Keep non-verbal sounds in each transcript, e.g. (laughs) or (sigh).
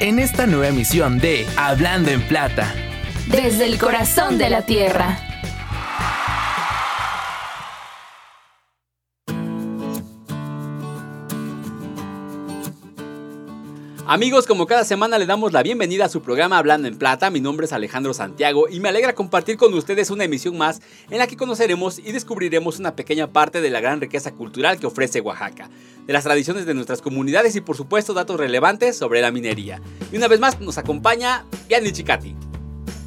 en esta nueva emisión de Hablando en Plata. Desde el corazón de la tierra. Amigos, como cada semana le damos la bienvenida a su programa Hablando en Plata. Mi nombre es Alejandro Santiago y me alegra compartir con ustedes una emisión más en la que conoceremos y descubriremos una pequeña parte de la gran riqueza cultural que ofrece Oaxaca, de las tradiciones de nuestras comunidades y por supuesto datos relevantes sobre la minería. Y una vez más nos acompaña Yanni Chicati.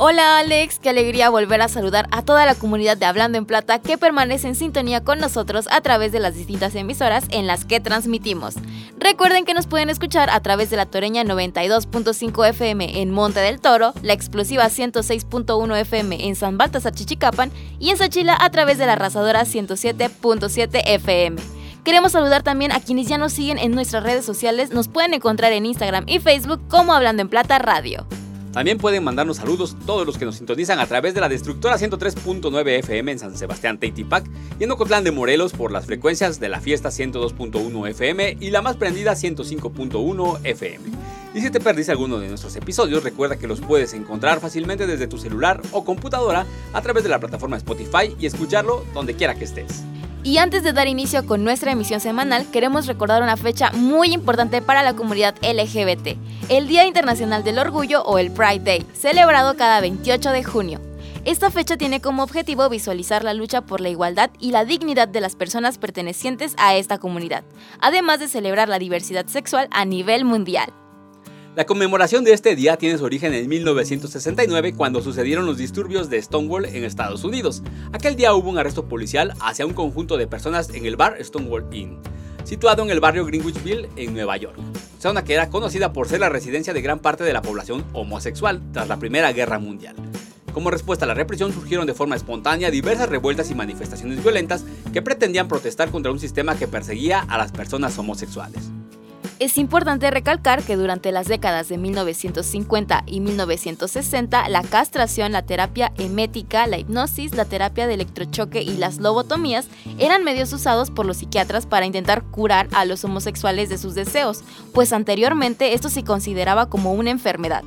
Hola Alex, qué alegría volver a saludar a toda la comunidad de Hablando en Plata que permanece en sintonía con nosotros a través de las distintas emisoras en las que transmitimos. Recuerden que nos pueden escuchar a través de la Toreña 92.5 FM en Monte del Toro, la explosiva 106.1 FM en San Baltasar Chichicapan y en Sachila a través de la arrasadora 107.7 FM. Queremos saludar también a quienes ya nos siguen en nuestras redes sociales, nos pueden encontrar en Instagram y Facebook como Hablando en Plata Radio. También pueden mandarnos saludos todos los que nos sintonizan a través de la destructora 103.9 FM en San Sebastián Teitipac y en Ocotlán de Morelos por las frecuencias de la fiesta 102.1 FM y la más prendida 105.1 FM. Y si te perdiste alguno de nuestros episodios, recuerda que los puedes encontrar fácilmente desde tu celular o computadora a través de la plataforma Spotify y escucharlo donde quiera que estés. Y antes de dar inicio con nuestra emisión semanal, queremos recordar una fecha muy importante para la comunidad LGBT, el Día Internacional del Orgullo o el Pride Day, celebrado cada 28 de junio. Esta fecha tiene como objetivo visualizar la lucha por la igualdad y la dignidad de las personas pertenecientes a esta comunidad, además de celebrar la diversidad sexual a nivel mundial. La conmemoración de este día tiene su origen en 1969 cuando sucedieron los disturbios de Stonewall en Estados Unidos. Aquel día hubo un arresto policial hacia un conjunto de personas en el bar Stonewall Inn, situado en el barrio Greenwichville en Nueva York, zona que era conocida por ser la residencia de gran parte de la población homosexual tras la Primera Guerra Mundial. Como respuesta a la represión surgieron de forma espontánea diversas revueltas y manifestaciones violentas que pretendían protestar contra un sistema que perseguía a las personas homosexuales. Es importante recalcar que durante las décadas de 1950 y 1960, la castración, la terapia emética, la hipnosis, la terapia de electrochoque y las lobotomías eran medios usados por los psiquiatras para intentar curar a los homosexuales de sus deseos, pues anteriormente esto se consideraba como una enfermedad.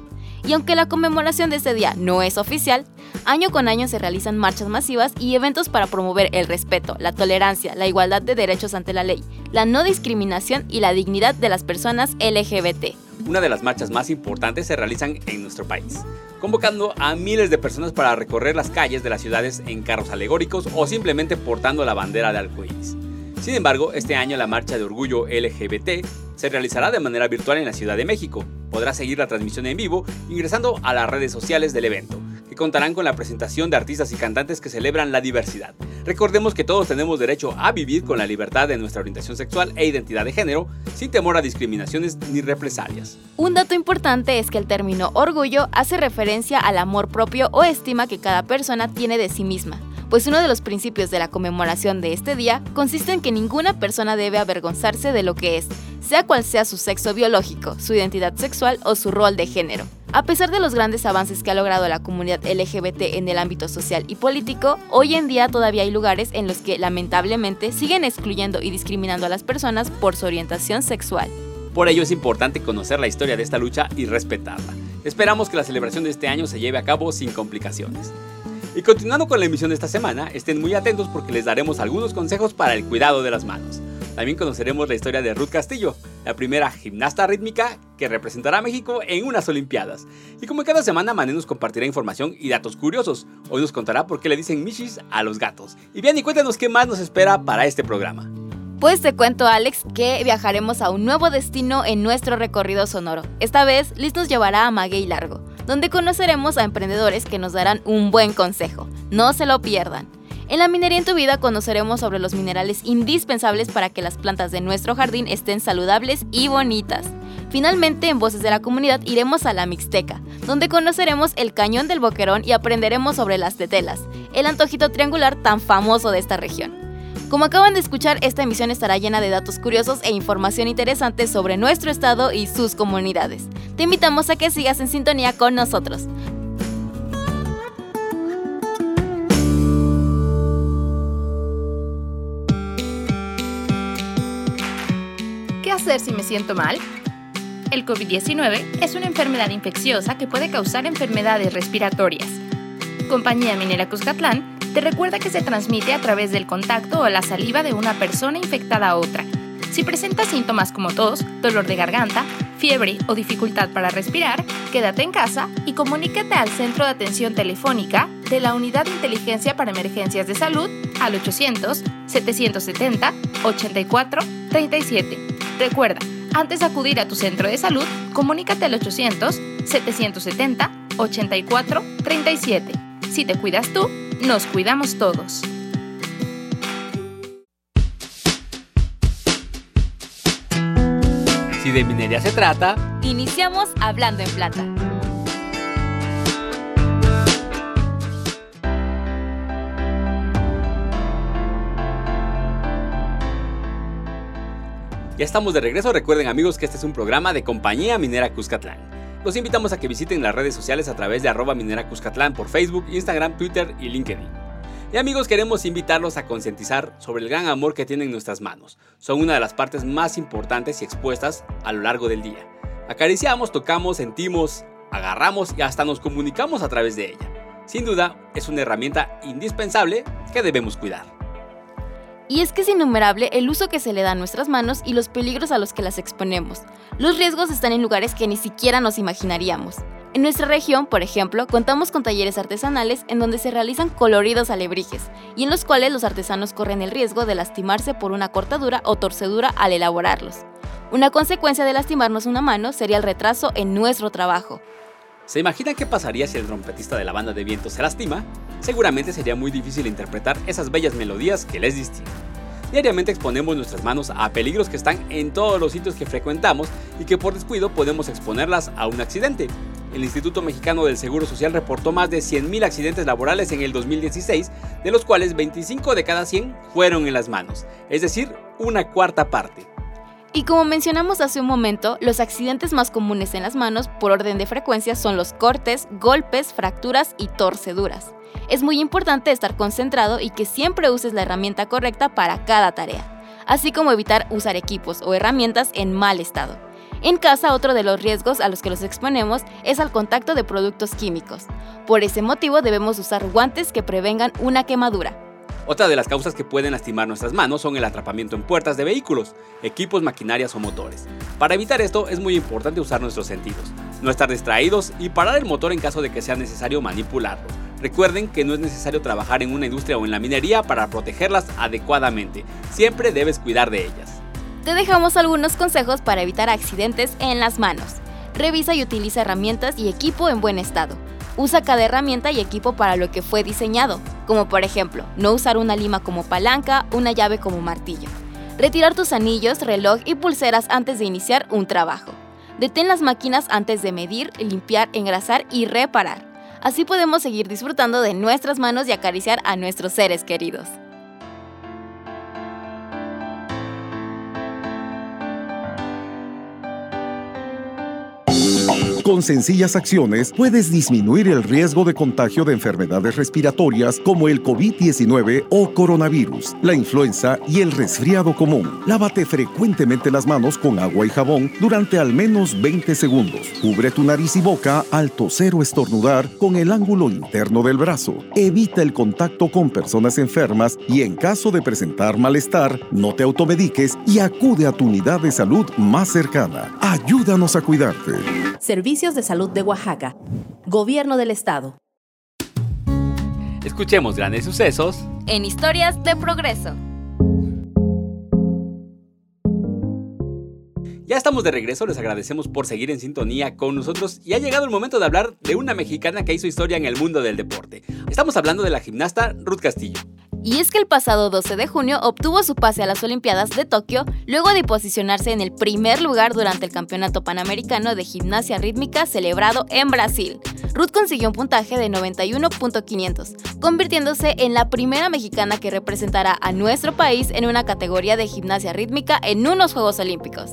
Y aunque la conmemoración de este día no es oficial, año con año se realizan marchas masivas y eventos para promover el respeto, la tolerancia, la igualdad de derechos ante la ley, la no discriminación y la dignidad de las personas LGBT. Una de las marchas más importantes se realizan en nuestro país, convocando a miles de personas para recorrer las calles de las ciudades en carros alegóricos o simplemente portando la bandera de arcoíris. Sin embargo, este año la marcha de orgullo LGBT se realizará de manera virtual en la Ciudad de México. Podrá seguir la transmisión en vivo ingresando a las redes sociales del evento, que contarán con la presentación de artistas y cantantes que celebran la diversidad. Recordemos que todos tenemos derecho a vivir con la libertad de nuestra orientación sexual e identidad de género, sin temor a discriminaciones ni represalias. Un dato importante es que el término orgullo hace referencia al amor propio o estima que cada persona tiene de sí misma pues uno de los principios de la conmemoración de este día consiste en que ninguna persona debe avergonzarse de lo que es, sea cual sea su sexo biológico, su identidad sexual o su rol de género. A pesar de los grandes avances que ha logrado la comunidad LGBT en el ámbito social y político, hoy en día todavía hay lugares en los que lamentablemente siguen excluyendo y discriminando a las personas por su orientación sexual. Por ello es importante conocer la historia de esta lucha y respetarla. Esperamos que la celebración de este año se lleve a cabo sin complicaciones. Y continuando con la emisión de esta semana, estén muy atentos porque les daremos algunos consejos para el cuidado de las manos. También conoceremos la historia de Ruth Castillo, la primera gimnasta rítmica que representará a México en unas Olimpiadas. Y como cada semana, Mané nos compartirá información y datos curiosos. Hoy nos contará por qué le dicen michis a los gatos. Y bien, y cuéntanos qué más nos espera para este programa. Pues te cuento, Alex, que viajaremos a un nuevo destino en nuestro recorrido sonoro. Esta vez, Liz nos llevará a Maguey Largo donde conoceremos a emprendedores que nos darán un buen consejo. No se lo pierdan. En la minería en tu vida conoceremos sobre los minerales indispensables para que las plantas de nuestro jardín estén saludables y bonitas. Finalmente, en Voces de la Comunidad iremos a la Mixteca, donde conoceremos el Cañón del Boquerón y aprenderemos sobre las tetelas, el antojito triangular tan famoso de esta región. Como acaban de escuchar, esta emisión estará llena de datos curiosos e información interesante sobre nuestro estado y sus comunidades. Te invitamos a que sigas en sintonía con nosotros. ¿Qué hacer si me siento mal? El COVID-19 es una enfermedad infecciosa que puede causar enfermedades respiratorias. Compañía Minera Cuscatlán te recuerda que se transmite a través del contacto o la saliva de una persona infectada a otra. Si presentas síntomas como tos, dolor de garganta, fiebre o dificultad para respirar, quédate en casa y comunícate al Centro de Atención Telefónica de la Unidad de Inteligencia para Emergencias de Salud al 800-770-8437. Recuerda, antes de acudir a tu centro de salud, comunícate al 800-770-8437. Si te cuidas tú, nos cuidamos todos. Si de minería se trata, Iniciamos hablando en plata. ya estamos de regreso. Recuerden amigos que este es un programa de Compañía Minera Cuscatlán. Los invitamos a que visiten las redes sociales a través de arroba minera Cuscatlán por Facebook, Instagram, Twitter y LinkedIn. Y amigos, queremos invitarlos a concientizar sobre el gran amor que tienen nuestras manos. Son una de las partes más importantes y expuestas a lo largo del día. Acariciamos, tocamos, sentimos, agarramos y hasta nos comunicamos a través de ella. Sin duda, es una herramienta indispensable que debemos cuidar. Y es que es innumerable el uso que se le da a nuestras manos y los peligros a los que las exponemos. Los riesgos están en lugares que ni siquiera nos imaginaríamos. En nuestra región, por ejemplo, contamos con talleres artesanales en donde se realizan coloridos alebrijes y en los cuales los artesanos corren el riesgo de lastimarse por una cortadura o torcedura al elaborarlos. Una consecuencia de lastimarnos una mano sería el retraso en nuestro trabajo. ¿Se imaginan qué pasaría si el trompetista de la banda de viento se lastima? Seguramente sería muy difícil interpretar esas bellas melodías que les distinguen. Diariamente exponemos nuestras manos a peligros que están en todos los sitios que frecuentamos y que por descuido podemos exponerlas a un accidente. El Instituto Mexicano del Seguro Social reportó más de 100.000 accidentes laborales en el 2016, de los cuales 25 de cada 100 fueron en las manos, es decir, una cuarta parte. Y como mencionamos hace un momento, los accidentes más comunes en las manos por orden de frecuencia son los cortes, golpes, fracturas y torceduras. Es muy importante estar concentrado y que siempre uses la herramienta correcta para cada tarea, así como evitar usar equipos o herramientas en mal estado. En casa, otro de los riesgos a los que los exponemos es al contacto de productos químicos. Por ese motivo debemos usar guantes que prevengan una quemadura. Otra de las causas que pueden lastimar nuestras manos son el atrapamiento en puertas de vehículos, equipos, maquinarias o motores. Para evitar esto es muy importante usar nuestros sentidos, no estar distraídos y parar el motor en caso de que sea necesario manipularlo. Recuerden que no es necesario trabajar en una industria o en la minería para protegerlas adecuadamente, siempre debes cuidar de ellas. Te dejamos algunos consejos para evitar accidentes en las manos. Revisa y utiliza herramientas y equipo en buen estado. Usa cada herramienta y equipo para lo que fue diseñado, como por ejemplo, no usar una lima como palanca, una llave como martillo. Retirar tus anillos, reloj y pulseras antes de iniciar un trabajo. Detén las máquinas antes de medir, limpiar, engrasar y reparar. Así podemos seguir disfrutando de nuestras manos y acariciar a nuestros seres queridos. Con sencillas acciones puedes disminuir el riesgo de contagio de enfermedades respiratorias como el COVID-19 o coronavirus, la influenza y el resfriado común. Lávate frecuentemente las manos con agua y jabón durante al menos 20 segundos. Cubre tu nariz y boca al toser o estornudar con el ángulo interno del brazo. Evita el contacto con personas enfermas y en caso de presentar malestar, no te automediques y acude a tu unidad de salud más cercana. Ayúdanos a cuidarte. Servicios de Salud de Oaxaca. Gobierno del Estado. Escuchemos grandes sucesos En Historias de Progreso. Ya estamos de regreso, les agradecemos por seguir en sintonía con nosotros y ha llegado el momento de hablar de una mexicana que hizo historia en el mundo del deporte. Estamos hablando de la gimnasta Ruth Castillo. Y es que el pasado 12 de junio obtuvo su pase a las Olimpiadas de Tokio luego de posicionarse en el primer lugar durante el Campeonato Panamericano de Gimnasia Rítmica celebrado en Brasil. Ruth consiguió un puntaje de 91.500, convirtiéndose en la primera mexicana que representará a nuestro país en una categoría de gimnasia rítmica en unos Juegos Olímpicos.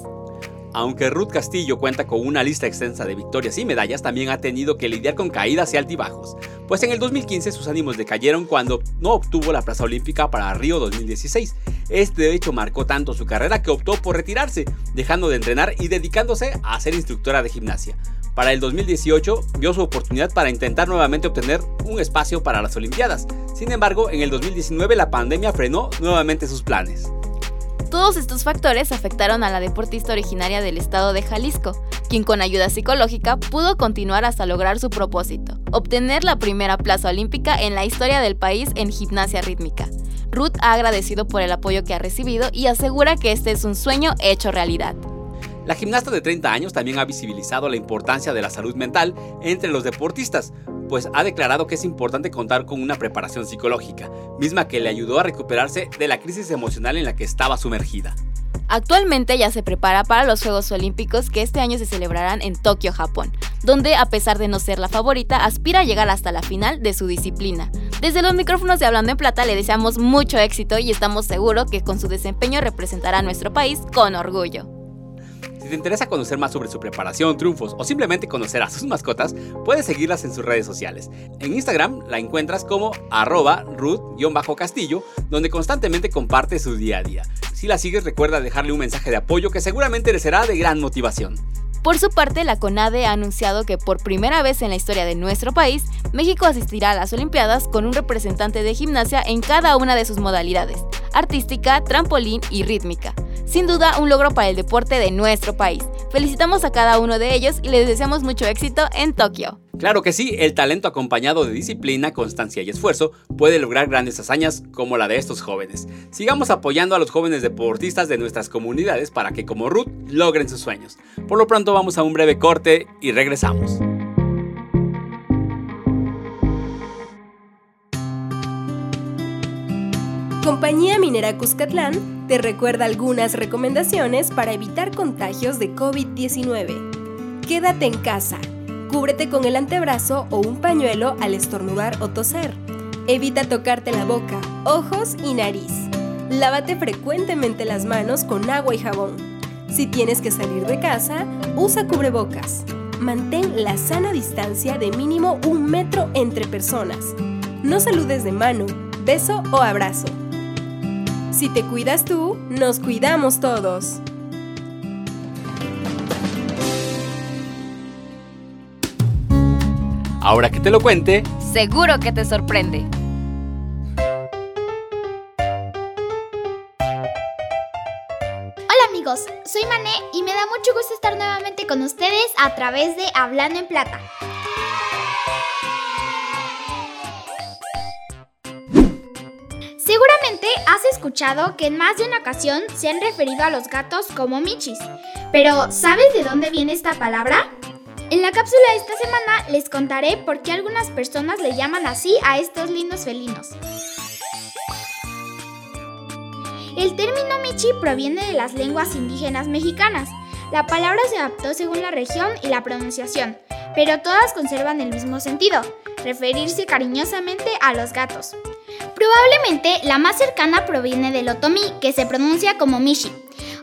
Aunque Ruth Castillo cuenta con una lista extensa de victorias y medallas, también ha tenido que lidiar con caídas y altibajos, pues en el 2015 sus ánimos decayeron cuando no obtuvo la plaza olímpica para Río 2016. Este hecho marcó tanto su carrera que optó por retirarse, dejando de entrenar y dedicándose a ser instructora de gimnasia. Para el 2018 vio su oportunidad para intentar nuevamente obtener un espacio para las Olimpiadas. Sin embargo, en el 2019 la pandemia frenó nuevamente sus planes. Todos estos factores afectaron a la deportista originaria del estado de Jalisco, quien con ayuda psicológica pudo continuar hasta lograr su propósito, obtener la primera plaza olímpica en la historia del país en gimnasia rítmica. Ruth ha agradecido por el apoyo que ha recibido y asegura que este es un sueño hecho realidad. La gimnasta de 30 años también ha visibilizado la importancia de la salud mental entre los deportistas, pues ha declarado que es importante contar con una preparación psicológica, misma que le ayudó a recuperarse de la crisis emocional en la que estaba sumergida. Actualmente ya se prepara para los Juegos Olímpicos que este año se celebrarán en Tokio, Japón, donde a pesar de no ser la favorita, aspira a llegar hasta la final de su disciplina. Desde los micrófonos de Hablando en Plata le deseamos mucho éxito y estamos seguros que con su desempeño representará a nuestro país con orgullo te interesa conocer más sobre su preparación, triunfos o simplemente conocer a sus mascotas, puedes seguirlas en sus redes sociales. En Instagram la encuentras como arroba ruth-castillo, donde constantemente comparte su día a día. Si la sigues, recuerda dejarle un mensaje de apoyo que seguramente le será de gran motivación. Por su parte, la CONADE ha anunciado que por primera vez en la historia de nuestro país, México asistirá a las Olimpiadas con un representante de gimnasia en cada una de sus modalidades, artística, trampolín y rítmica. Sin duda, un logro para el deporte de nuestro país. Felicitamos a cada uno de ellos y les deseamos mucho éxito en Tokio. Claro que sí, el talento acompañado de disciplina, constancia y esfuerzo puede lograr grandes hazañas como la de estos jóvenes. Sigamos apoyando a los jóvenes deportistas de nuestras comunidades para que como Ruth logren sus sueños. Por lo pronto vamos a un breve corte y regresamos. Compañía Minera Cuscatlán te recuerda algunas recomendaciones para evitar contagios de COVID-19. Quédate en casa. Cúbrete con el antebrazo o un pañuelo al estornudar o toser. Evita tocarte la boca, ojos y nariz. Lávate frecuentemente las manos con agua y jabón. Si tienes que salir de casa, usa cubrebocas. Mantén la sana distancia de mínimo un metro entre personas. No saludes de mano, beso o abrazo. Si te cuidas tú, nos cuidamos todos. Ahora que te lo cuente, seguro que te sorprende. Hola amigos, soy Mané y me da mucho gusto estar nuevamente con ustedes a través de Hablando en Plata. Has escuchado que en más de una ocasión se han referido a los gatos como michis. Pero, ¿sabes de dónde viene esta palabra? En la cápsula de esta semana les contaré por qué algunas personas le llaman así a estos lindos felinos. El término michi proviene de las lenguas indígenas mexicanas. La palabra se adaptó según la región y la pronunciación, pero todas conservan el mismo sentido, referirse cariñosamente a los gatos. Probablemente la más cercana proviene del otomí, que se pronuncia como mishi.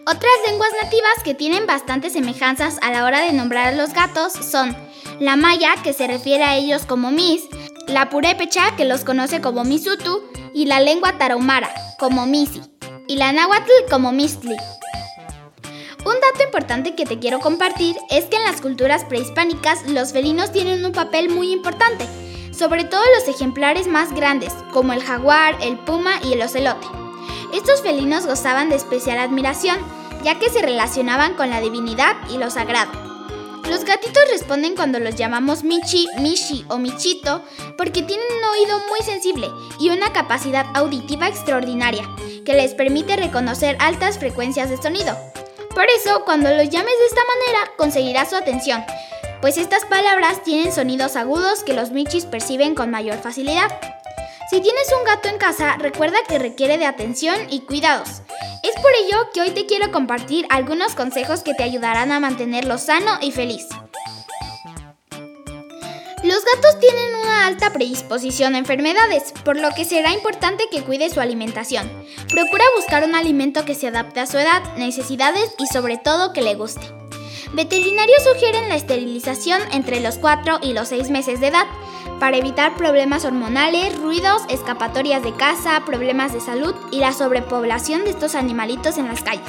Otras lenguas nativas que tienen bastantes semejanzas a la hora de nombrar a los gatos son la maya, que se refiere a ellos como mis, la purépecha, que los conoce como misutu, y la lengua tarahumara, como misi, y la náhuatl como mistli. Un dato importante que te quiero compartir es que en las culturas prehispánicas los felinos tienen un papel muy importante, sobre todo los ejemplares más grandes, como el jaguar, el puma y el ocelote. Estos felinos gozaban de especial admiración, ya que se relacionaban con la divinidad y lo sagrado. Los gatitos responden cuando los llamamos Michi, Mishi o Michito porque tienen un oído muy sensible y una capacidad auditiva extraordinaria que les permite reconocer altas frecuencias de sonido. Por eso, cuando los llames de esta manera, conseguirás su atención, pues estas palabras tienen sonidos agudos que los michis perciben con mayor facilidad. Si tienes un gato en casa, recuerda que requiere de atención y cuidados. Es por ello que hoy te quiero compartir algunos consejos que te ayudarán a mantenerlo sano y feliz. Los gatos tienen una alta predisposición a enfermedades, por lo que será importante que cuide su alimentación. Procura buscar un alimento que se adapte a su edad, necesidades y sobre todo que le guste. Veterinarios sugieren la esterilización entre los 4 y los 6 meses de edad para evitar problemas hormonales, ruidos, escapatorias de casa, problemas de salud y la sobrepoblación de estos animalitos en las calles.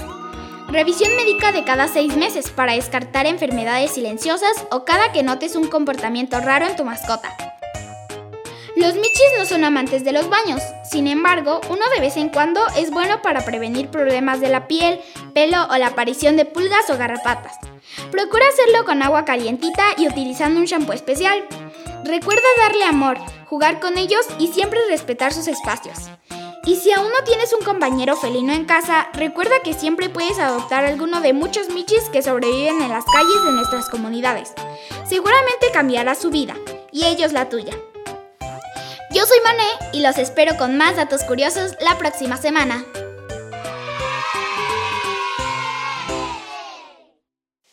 Revisión médica de cada 6 meses para descartar enfermedades silenciosas o cada que notes un comportamiento raro en tu mascota. Los michis no son amantes de los baños, sin embargo, uno de vez en cuando es bueno para prevenir problemas de la piel, pelo o la aparición de pulgas o garrapatas. Procura hacerlo con agua calientita y utilizando un shampoo especial. Recuerda darle amor, jugar con ellos y siempre respetar sus espacios. Y si aún no tienes un compañero felino en casa, recuerda que siempre puedes adoptar alguno de muchos michis que sobreviven en las calles de nuestras comunidades. Seguramente cambiará su vida, y ellos la tuya. Soy Mané y los espero con más datos curiosos la próxima semana.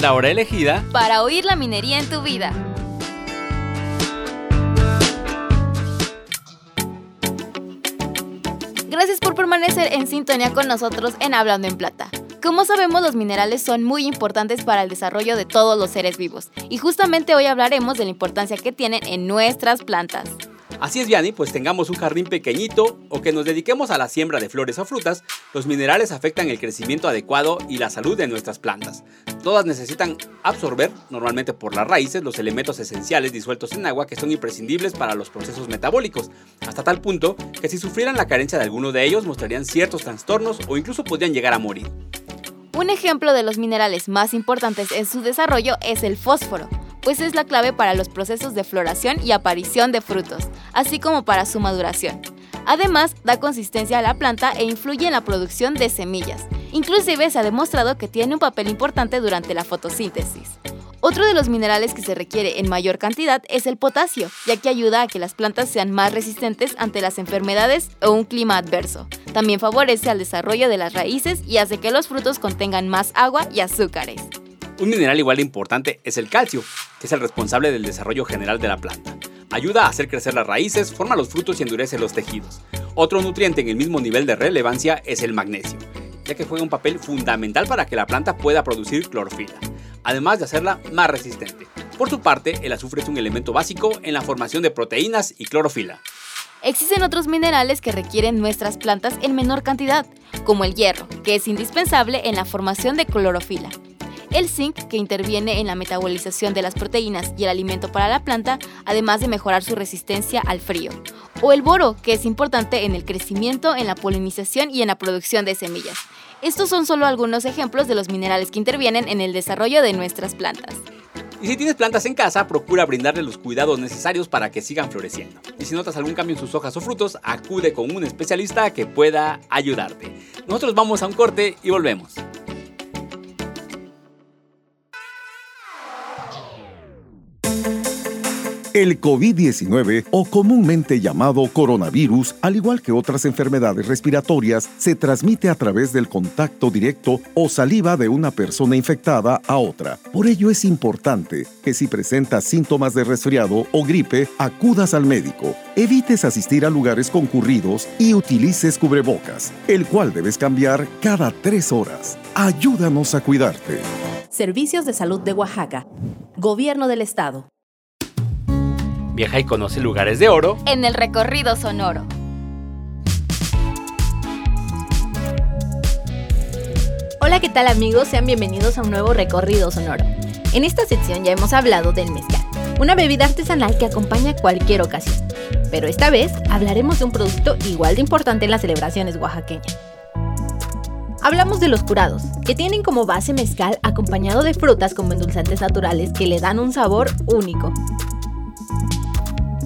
La hora elegida para oír la minería en tu vida. Gracias por permanecer en sintonía con nosotros en Hablando en Plata. Como sabemos, los minerales son muy importantes para el desarrollo de todos los seres vivos y justamente hoy hablaremos de la importancia que tienen en nuestras plantas. Así es, Vianney, pues tengamos un jardín pequeñito o que nos dediquemos a la siembra de flores o frutas, los minerales afectan el crecimiento adecuado y la salud de nuestras plantas. Todas necesitan absorber, normalmente por las raíces, los elementos esenciales disueltos en agua que son imprescindibles para los procesos metabólicos, hasta tal punto que si sufrieran la carencia de alguno de ellos mostrarían ciertos trastornos o incluso podrían llegar a morir. Un ejemplo de los minerales más importantes en su desarrollo es el fósforo pues es la clave para los procesos de floración y aparición de frutos, así como para su maduración. Además, da consistencia a la planta e influye en la producción de semillas. Inclusive se ha demostrado que tiene un papel importante durante la fotosíntesis. Otro de los minerales que se requiere en mayor cantidad es el potasio, ya que ayuda a que las plantas sean más resistentes ante las enfermedades o un clima adverso. También favorece al desarrollo de las raíces y hace que los frutos contengan más agua y azúcares. Un mineral igual de importante es el calcio, que es el responsable del desarrollo general de la planta. Ayuda a hacer crecer las raíces, forma los frutos y endurece los tejidos. Otro nutriente en el mismo nivel de relevancia es el magnesio, ya que juega un papel fundamental para que la planta pueda producir clorofila, además de hacerla más resistente. Por su parte, el azufre es un elemento básico en la formación de proteínas y clorofila. Existen otros minerales que requieren nuestras plantas en menor cantidad, como el hierro, que es indispensable en la formación de clorofila el zinc, que interviene en la metabolización de las proteínas y el alimento para la planta, además de mejorar su resistencia al frío, o el boro, que es importante en el crecimiento, en la polinización y en la producción de semillas. Estos son solo algunos ejemplos de los minerales que intervienen en el desarrollo de nuestras plantas. Y si tienes plantas en casa, procura brindarle los cuidados necesarios para que sigan floreciendo. Y si notas algún cambio en sus hojas o frutos, acude con un especialista que pueda ayudarte. Nosotros vamos a un corte y volvemos. El COVID-19, o comúnmente llamado coronavirus, al igual que otras enfermedades respiratorias, se transmite a través del contacto directo o saliva de una persona infectada a otra. Por ello es importante que si presentas síntomas de resfriado o gripe, acudas al médico. Evites asistir a lugares concurridos y utilices cubrebocas, el cual debes cambiar cada tres horas. Ayúdanos a cuidarte. Servicios de Salud de Oaxaca. Gobierno del Estado. Viaja y conoce lugares de oro en el recorrido sonoro. Hola, ¿qué tal amigos? Sean bienvenidos a un nuevo recorrido sonoro. En esta sección ya hemos hablado del mezcal, una bebida artesanal que acompaña cualquier ocasión. Pero esta vez hablaremos de un producto igual de importante en las celebraciones oaxaqueñas. Hablamos de los curados, que tienen como base mezcal acompañado de frutas como endulzantes naturales que le dan un sabor único.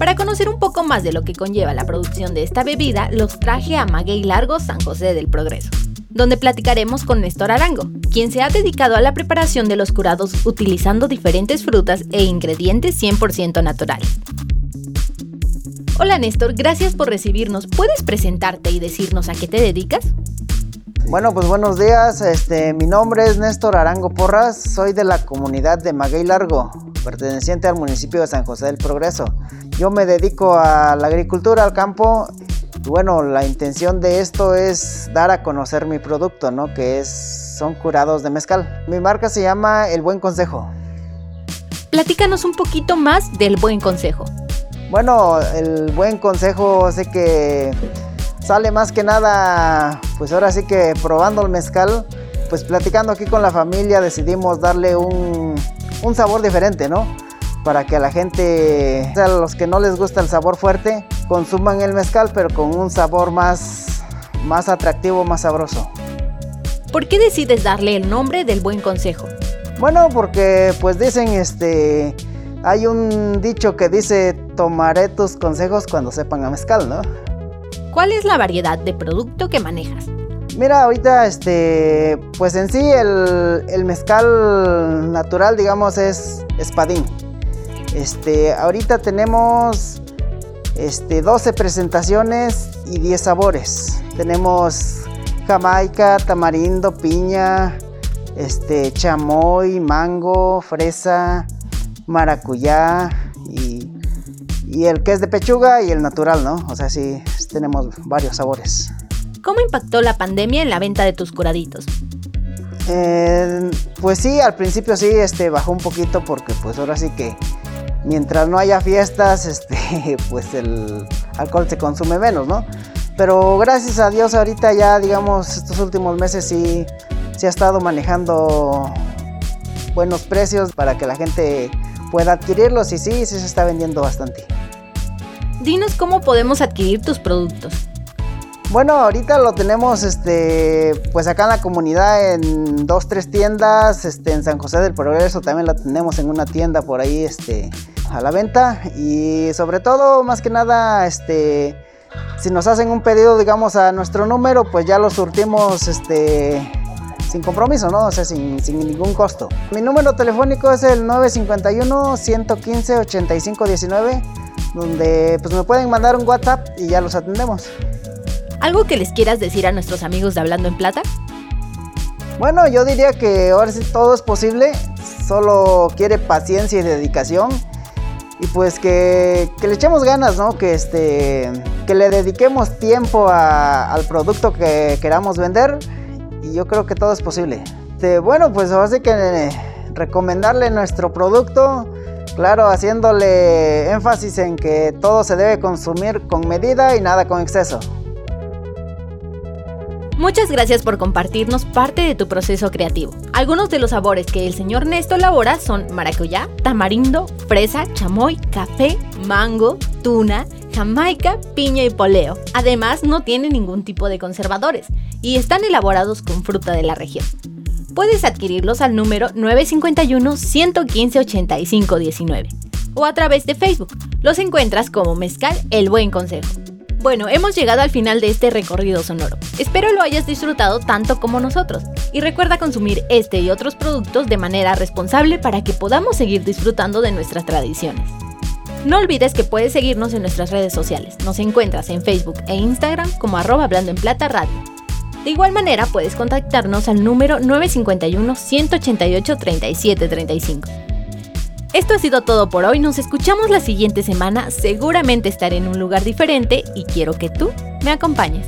Para conocer un poco más de lo que conlleva la producción de esta bebida, los traje a Maguey Largo, San José del Progreso, donde platicaremos con Néstor Arango, quien se ha dedicado a la preparación de los curados utilizando diferentes frutas e ingredientes 100% naturales. Hola Néstor, gracias por recibirnos. ¿Puedes presentarte y decirnos a qué te dedicas? Bueno, pues buenos días. Este, mi nombre es Néstor Arango Porras. Soy de la comunidad de Maguey Largo, perteneciente al municipio de San José del Progreso. Yo me dedico a la agricultura, al campo. Y bueno, la intención de esto es dar a conocer mi producto, ¿no? Que es, son curados de mezcal. Mi marca se llama El Buen Consejo. Platícanos un poquito más del Buen Consejo. Bueno, el Buen Consejo sé que sale más que nada, pues ahora sí que probando el mezcal, pues platicando aquí con la familia decidimos darle un, un sabor diferente, ¿no? para que a la gente, a los que no les gusta el sabor fuerte, consuman el mezcal, pero con un sabor más, más atractivo, más sabroso. ¿Por qué decides darle el nombre del buen consejo? Bueno, porque pues dicen, este, hay un dicho que dice, tomaré tus consejos cuando sepan a mezcal, ¿no? ¿Cuál es la variedad de producto que manejas? Mira, ahorita, este, pues en sí el, mezcal natural, digamos, es espadín. Este, ahorita tenemos este, 12 presentaciones y 10 sabores. Tenemos jamaica, tamarindo, piña, este, chamoy, mango, fresa, maracuyá y, y, el que es de pechuga y el natural, ¿no? O sea, sí, tenemos varios sabores. ¿Cómo impactó la pandemia en la venta de tus curaditos? Eh, pues sí, al principio sí, este, bajó un poquito porque pues ahora sí que mientras no haya fiestas, este, (laughs) pues el alcohol se consume menos, ¿no? Pero gracias a Dios ahorita ya, digamos, estos últimos meses sí, se ha estado manejando buenos precios para que la gente pueda adquirirlos y sí, sí se está vendiendo bastante. Dinos cómo podemos adquirir tus productos. Bueno, ahorita lo tenemos este, pues acá en la comunidad en dos, tres tiendas, este, en San José del Progreso también la tenemos en una tienda por ahí este, a la venta y sobre todo, más que nada, este, si nos hacen un pedido, digamos, a nuestro número, pues ya lo surtimos este, sin compromiso, ¿no? O sea, sin, sin ningún costo. Mi número telefónico es el 951-115-8519, donde pues me pueden mandar un WhatsApp y ya los atendemos. ¿Algo que les quieras decir a nuestros amigos de Hablando en Plata? Bueno, yo diría que ahora sí todo es posible, solo quiere paciencia y dedicación. Y pues que, le echemos ganas, ¿no? Que, este, que le dediquemos tiempo al producto que queramos vender. Y yo creo que todo es posible. Este, bueno, pues ahora sí que recomendarle nuestro producto. Claro, haciéndole énfasis en que todo se debe consumir con medida y nada con exceso. Muchas gracias por compartirnos parte de tu proceso creativo. Algunos de los sabores que el señor Néstor elabora son maracuyá, tamarindo, fresa, chamoy, café, mango, tuna, jamaica, piña y poleo. Además, no tiene ningún tipo de conservadores y están elaborados con fruta de la región. Puedes adquirirlos al número 951 115 8519 o a través de Facebook. Los encuentras como Mezcal El Buen Consejo. Bueno, hemos llegado al final de este recorrido sonoro. Espero lo hayas disfrutado tanto como nosotros. Y recuerda consumir este y otros productos de manera responsable para que podamos seguir disfrutando de nuestras tradiciones. No olvides que puedes seguirnos en nuestras redes sociales. Nos encuentras en Facebook e Instagram como arroba hablando en plata radio. De igual manera puedes contactarnos al número 951 188 3735. Esto ha sido todo por hoy, nos escuchamos la siguiente semana, seguramente estaré en un lugar diferente y quiero que tú me acompañes.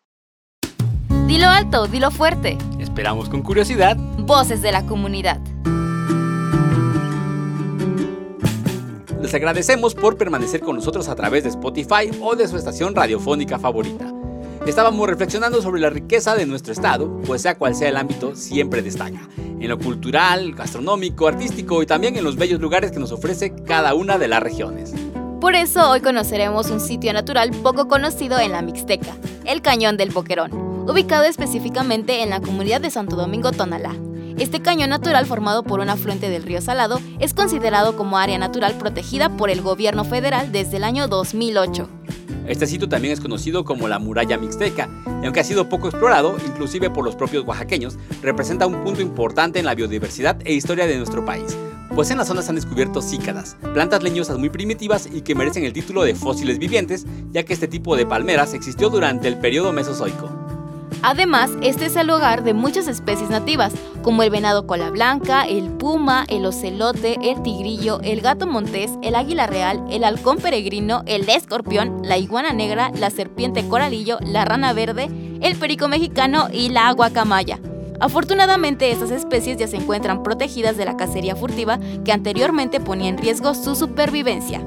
Dilo alto, dilo fuerte. Esperamos con curiosidad. Voces de la comunidad. Les agradecemos por permanecer con nosotros a través de Spotify o de su estación radiofónica favorita. Estábamos reflexionando sobre la riqueza de nuestro estado, pues sea cual sea el ámbito, siempre destaca. En lo cultural, gastronómico, artístico y también en los bellos lugares que nos ofrece cada una de las regiones. Por eso hoy conoceremos un sitio natural poco conocido en la Mixteca, el Cañón del Boquerón ubicado específicamente en la comunidad de Santo Domingo Tonalá. Este cañón natural formado por un afluente del río Salado es considerado como área natural protegida por el gobierno federal desde el año 2008. Este sitio también es conocido como la muralla mixteca, y aunque ha sido poco explorado, inclusive por los propios oaxaqueños, representa un punto importante en la biodiversidad e historia de nuestro país, pues en la zona se han descubierto cícadas, plantas leñosas muy primitivas y que merecen el título de fósiles vivientes, ya que este tipo de palmeras existió durante el periodo mesozoico. Además, este es el hogar de muchas especies nativas, como el venado cola blanca, el puma, el ocelote, el tigrillo, el gato montés, el águila real, el halcón peregrino, el escorpión, la iguana negra, la serpiente coralillo, la rana verde, el perico mexicano y la guacamaya. Afortunadamente, estas especies ya se encuentran protegidas de la cacería furtiva que anteriormente ponía en riesgo su supervivencia.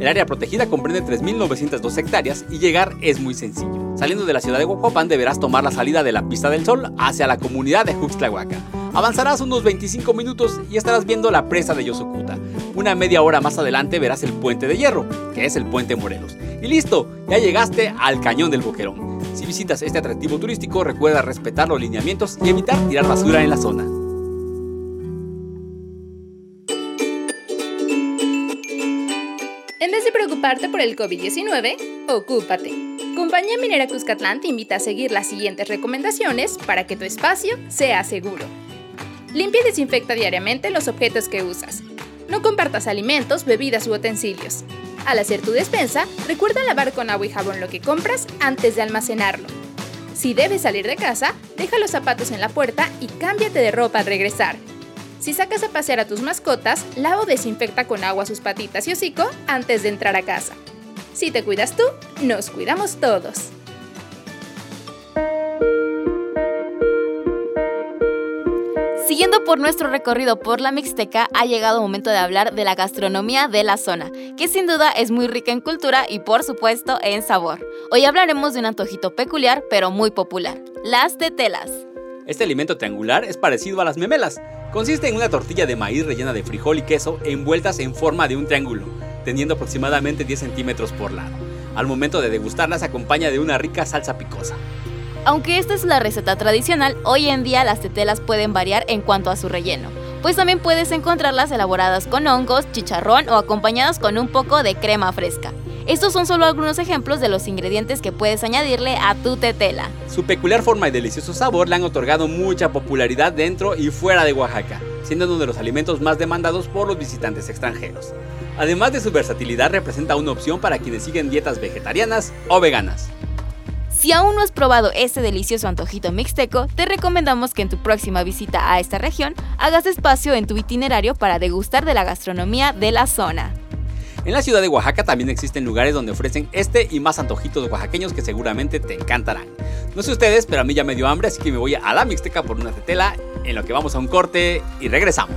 El área protegida comprende 3.902 hectáreas y llegar es muy sencillo. Saliendo de la ciudad de Huajuapan deberás tomar la salida de la pista del sol hacia la comunidad de Juxtlahuaca. Avanzarás unos 25 minutos y estarás viendo la presa de Yosocuta. Una media hora más adelante verás el puente de hierro, que es el puente Morelos. Y listo, ya llegaste al cañón del Boquerón. Si visitas este atractivo turístico, recuerda respetar los lineamientos y evitar tirar basura en la zona. En vez de preocuparte por el COVID-19, ocúpate. Compañía Minera Cuscatlán te invita a seguir las siguientes recomendaciones para que tu espacio sea seguro. Limpia y desinfecta diariamente los objetos que usas. No compartas alimentos, bebidas u utensilios. Al hacer tu despensa, recuerda lavar con agua y jabón lo que compras antes de almacenarlo. Si debes salir de casa, deja los zapatos en la puerta y cámbiate de ropa al regresar. Si sacas a pasear a tus mascotas, lava o desinfecta con agua sus patitas y hocico antes de entrar a casa. Si te cuidas tú, nos cuidamos todos. Siguiendo por nuestro recorrido por la Mixteca, ha llegado el momento de hablar de la gastronomía de la zona, que sin duda es muy rica en cultura y por supuesto en sabor. Hoy hablaremos de un antojito peculiar pero muy popular, las tetelas. Este alimento triangular es parecido a las memelas. Consiste en una tortilla de maíz rellena de frijol y queso envueltas en forma de un triángulo, teniendo aproximadamente 10 centímetros por lado. Al momento de degustarlas se acompaña de una rica salsa picosa. Aunque esta es la receta tradicional, hoy en día las tetelas pueden variar en cuanto a su relleno, pues también puedes encontrarlas elaboradas con hongos, chicharrón o acompañadas con un poco de crema fresca. Estos son solo algunos ejemplos de los ingredientes que puedes añadirle a tu tetela. Su peculiar forma y delicioso sabor le han otorgado mucha popularidad dentro y fuera de Oaxaca, siendo uno de los alimentos más demandados por los visitantes extranjeros. Además de su versatilidad, representa una opción para quienes siguen dietas vegetarianas o veganas. Si aún no has probado este delicioso antojito mixteco, te recomendamos que en tu próxima visita a esta región hagas espacio en tu itinerario para degustar de la gastronomía de la zona. En la ciudad de Oaxaca también existen lugares donde ofrecen este y más antojitos oaxaqueños que seguramente te encantarán. No sé ustedes, pero a mí ya me dio hambre, así que me voy a la Mixteca por una tetela, en lo que vamos a un corte y regresamos.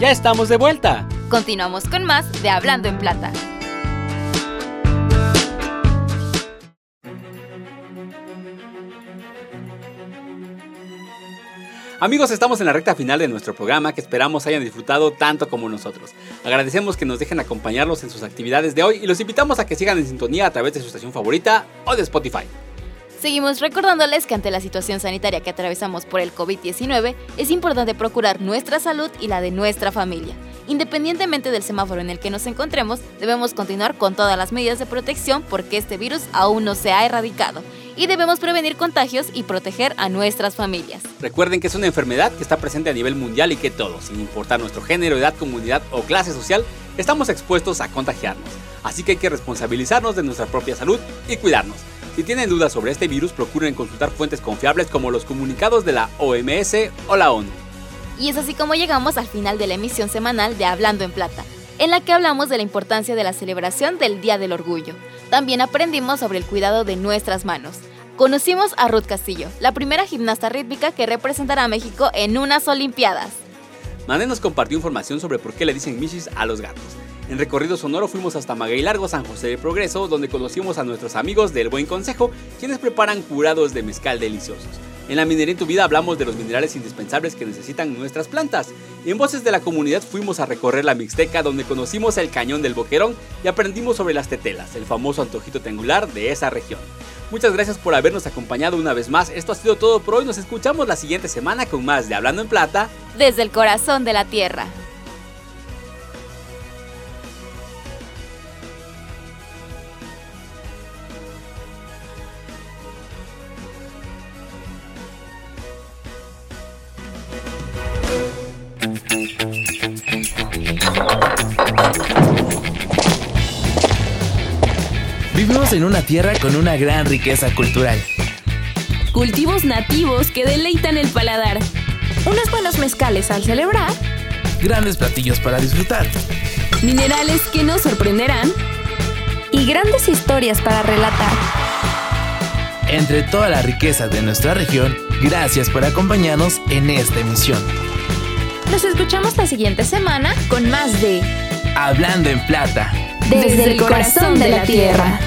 Ya estamos de vuelta. Continuamos con más de Hablando en Plata. Amigos, estamos en la recta final de nuestro programa que esperamos hayan disfrutado tanto como nosotros. Agradecemos que nos dejen acompañarlos en sus actividades de hoy y los invitamos a que sigan en sintonía a través de su estación favorita o de Spotify. Seguimos recordándoles que ante la situación sanitaria que atravesamos por el COVID-19, es importante procurar nuestra salud y la de nuestra familia. Independientemente del semáforo en el que nos encontremos, debemos continuar con todas las medidas de protección porque este virus aún no se ha erradicado y debemos prevenir contagios y proteger a nuestras familias. Recuerden que es una enfermedad que está presente a nivel mundial y que todos, sin importar nuestro género, edad, comunidad o clase social, estamos expuestos a contagiarnos. Así que hay que responsabilizarnos de nuestra propia salud y cuidarnos. Si tienen dudas sobre este virus, procuren consultar fuentes confiables como los comunicados de la OMS o la ONU. Y es así como llegamos al final de la emisión semanal de Hablando en Plata, en la que hablamos de la importancia de la celebración del Día del Orgullo. También aprendimos sobre el cuidado de nuestras manos. Conocimos a Ruth Castillo, la primera gimnasta rítmica que representará a México en unas Olimpiadas. Mane nos compartió información sobre por qué le dicen michis a los gatos. En recorrido sonoro fuimos hasta Maguey Largo, San José del Progreso, donde conocimos a nuestros amigos del Buen Consejo, quienes preparan curados de mezcal deliciosos. En la minería en tu vida hablamos de los minerales indispensables que necesitan nuestras plantas. Y en Voces de la Comunidad fuimos a recorrer la Mixteca, donde conocimos el cañón del Boquerón y aprendimos sobre las tetelas, el famoso antojito triangular de esa región. Muchas gracias por habernos acompañado una vez más. Esto ha sido todo por hoy. Nos escuchamos la siguiente semana con más de Hablando en Plata. Desde el corazón de la Tierra. En una tierra con una gran riqueza cultural. Cultivos nativos que deleitan el paladar. Unos buenos mezcales al celebrar. Grandes platillos para disfrutar. Minerales que nos sorprenderán. Y grandes historias para relatar. Entre toda la riqueza de nuestra región, gracias por acompañarnos en esta emisión. Nos escuchamos la siguiente semana con más de Hablando en Plata. Desde, el corazón de la tierra.